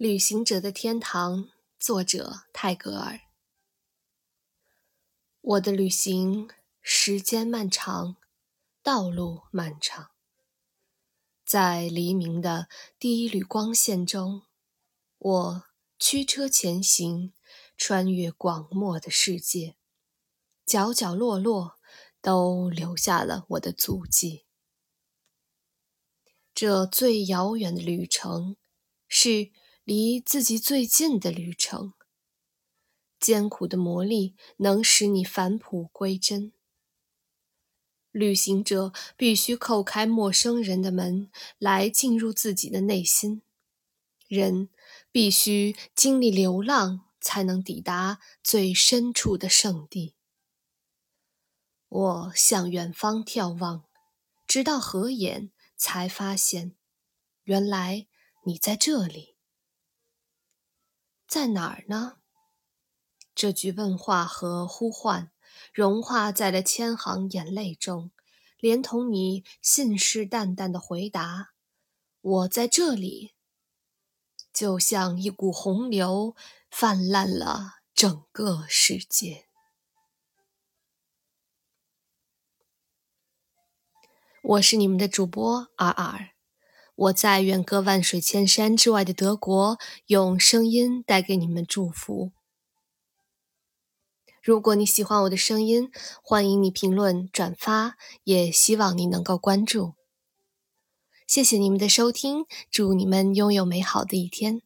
旅行者的天堂，作者泰戈尔。我的旅行时间漫长，道路漫长，在黎明的第一缕光线中，我驱车前行，穿越广漠的世界，角角落落都留下了我的足迹。这最遥远的旅程是。离自己最近的旅程，艰苦的磨砺能使你返璞归真。旅行者必须叩开陌生人的门，来进入自己的内心。人必须经历流浪，才能抵达最深处的圣地。我向远方眺望，直到合眼，才发现，原来你在这里。在哪儿呢？这句问话和呼唤融化在了千行眼泪中，连同你信誓旦旦的回答：“我在这里。”就像一股洪流泛滥了整个世界。我是你们的主播尔尔。我在远隔万水千山之外的德国，用声音带给你们祝福。如果你喜欢我的声音，欢迎你评论转发，也希望你能够关注。谢谢你们的收听，祝你们拥有美好的一天。